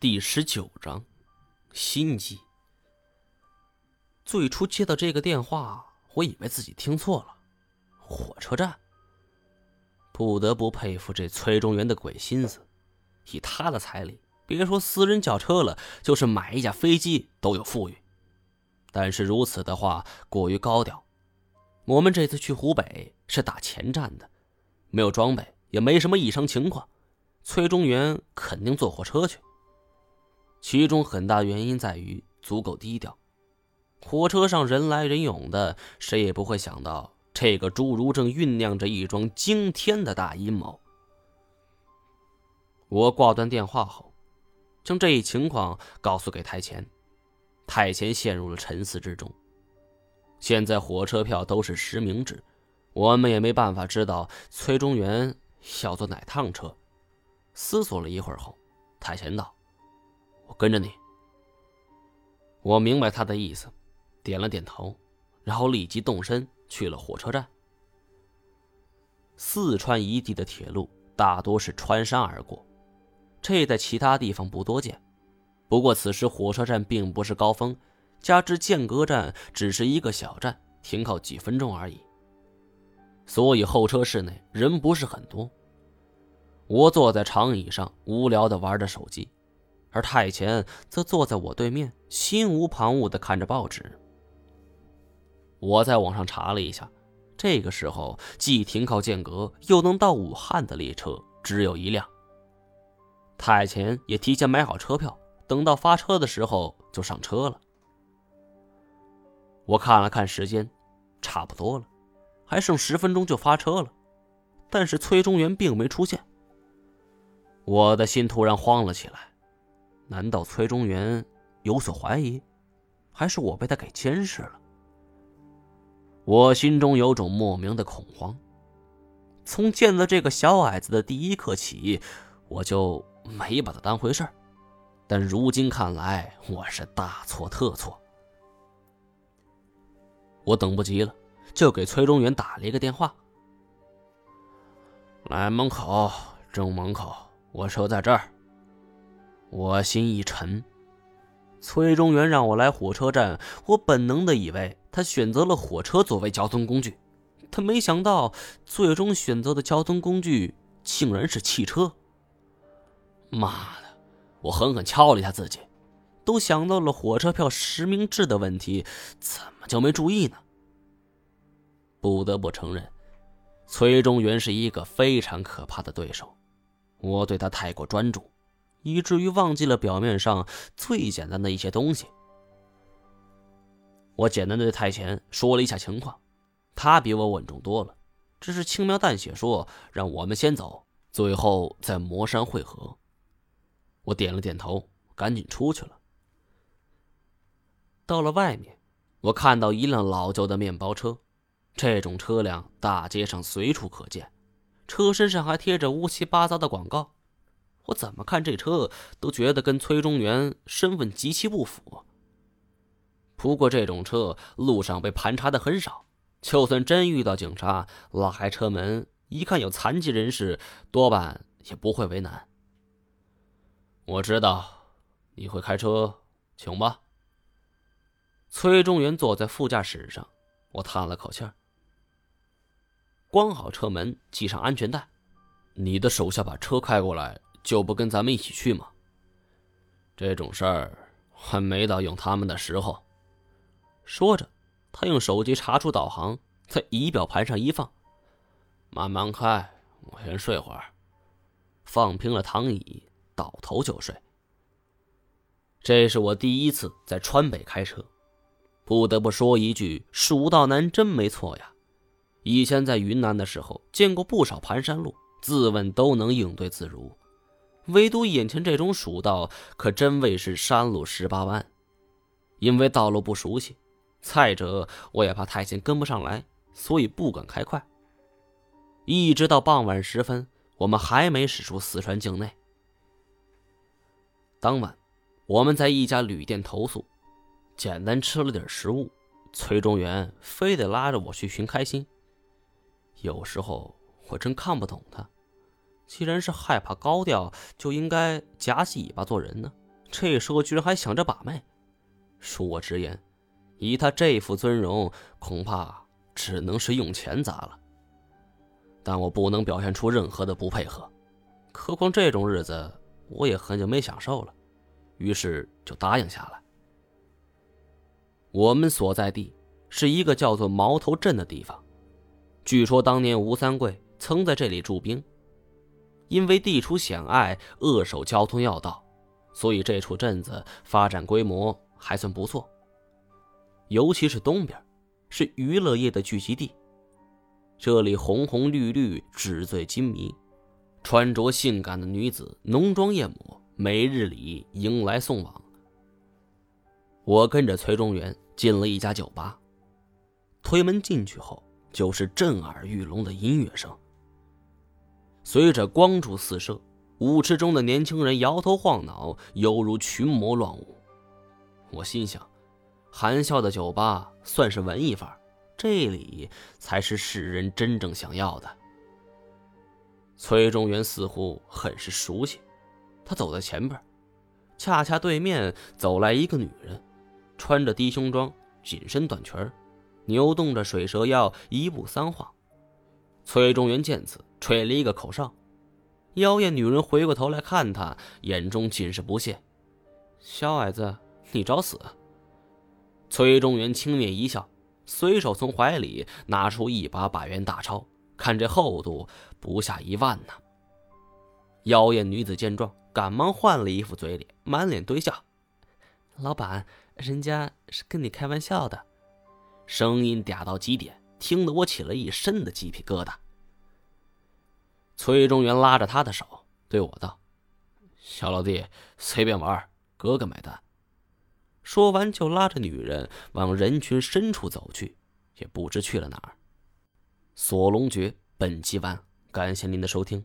第十九章，心机。最初接到这个电话，我以为自己听错了，火车站。不得不佩服这崔中原的鬼心思，以他的财力，别说私人轿车了，就是买一架飞机都有富裕。但是如此的话过于高调。我们这次去湖北是打前站的，没有装备，也没什么异常情况，崔中原肯定坐火车去。其中很大原因在于足够低调，火车上人来人涌的，谁也不会想到这个侏儒正酝酿着一桩惊天的大阴谋。我挂断电话后，将这一情况告诉给太前，太前陷入了沉思之中。现在火车票都是实名制，我们也没办法知道崔中原要坐哪趟车。思索了一会儿后，太前道。我跟着你。我明白他的意思，点了点头，然后立即动身去了火车站。四川一地的铁路大多是穿山而过，这在其他地方不多见。不过此时火车站并不是高峰，加之间隔站只是一个小站，停靠几分钟而已，所以候车室内人不是很多。我坐在长椅上，无聊的玩着手机。而太前则坐在我对面，心无旁骛的看着报纸。我在网上查了一下，这个时候既停靠间隔又能到武汉的列车只有一辆。太前也提前买好车票，等到发车的时候就上车了。我看了看时间，差不多了，还剩十分钟就发车了，但是崔中原并没出现。我的心突然慌了起来。难道崔中原有所怀疑，还是我被他给监视了？我心中有种莫名的恐慌。从见了这个小矮子的第一刻起，我就没把他当回事。但如今看来，我是大错特错。我等不及了，就给崔中原打了一个电话。来门口，正门口，我车在这儿。我心一沉，崔中原让我来火车站，我本能的以为他选择了火车作为交通工具，他没想到最终选择的交通工具竟然是汽车。妈的！我狠狠敲了一下自己，都想到了火车票实名制的问题，怎么就没注意呢？不得不承认，崔中原是一个非常可怕的对手，我对他太过专注。以至于忘记了表面上最简单的一些东西。我简单的对太前说了一下情况，他比我稳重多了，只是轻描淡写说让我们先走，最后在魔山汇合。我点了点头，赶紧出去了。到了外面，我看到一辆老旧的面包车，这种车辆大街上随处可见，车身上还贴着乌七八糟的广告。我怎么看这车都觉得跟崔中原身份极其不符。不过这种车路上被盘查的很少，就算真遇到警察拉开车门，一看有残疾人士，多半也不会为难。我知道你会开车，请吧。崔中原坐在副驾驶上，我叹了口气儿，关好车门，系上安全带。你的手下把车开过来。就不跟咱们一起去吗？这种事儿还没到用他们的时候。说着，他用手机查出导航，在仪表盘上一放，慢慢开，我先睡会儿。放平了躺椅，倒头就睡。这是我第一次在川北开车，不得不说一句：蜀道难真没错呀。以前在云南的时候，见过不少盘山路，自问都能应对自如。唯独眼前这种蜀道，可真谓是山路十八弯。因为道路不熟悉，再者我也怕太监跟不上来，所以不敢开快。一直到傍晚时分，我们还没驶出四川境内。当晚，我们在一家旅店投宿，简单吃了点食物。崔中原非得拉着我去寻开心。有时候我真看不懂他。既然是害怕高调，就应该夹起尾巴做人呢。这时候居然还想着把脉，恕我直言，以他这副尊容，恐怕只能是用钱砸了。但我不能表现出任何的不配合，何况这种日子我也很久没享受了，于是就答应下来。我们所在地是一个叫做毛头镇的地方，据说当年吴三桂曾在这里驻兵。因为地处险隘，扼守交通要道，所以这处镇子发展规模还算不错。尤其是东边，是娱乐业的聚集地。这里红红绿绿，纸醉金迷，穿着性感的女子浓妆艳抹，每日里迎来送往。我跟着崔中原进了一家酒吧，推门进去后，就是震耳欲聋的音乐声。随着光柱四射，舞池中的年轻人摇头晃脑，犹如群魔乱舞。我心想，含笑的酒吧算是文艺范儿，这里才是世人真正想要的。崔中原似乎很是熟悉，他走在前边，恰恰对面走来一个女人，穿着低胸装、紧身短裙，扭动着水蛇腰，一步三晃。崔中原见此。吹了一个口哨，妖艳女人回过头来看他，眼中尽是不屑：“小矮子，你找死！”崔中原轻蔑一笑，随手从怀里拿出一把百元大钞，看这厚度不下一万呢。妖艳女子见状，赶忙换了一副嘴脸，满脸堆笑：“老板，人家是跟你开玩笑的。”声音嗲到极点，听得我起了一身的鸡皮疙瘩。崔中原拉着他的手，对我道：“小老弟，随便玩，哥哥买单。”说完，就拉着女人往人群深处走去，也不知去了哪儿。锁龙诀本集完，感谢您的收听。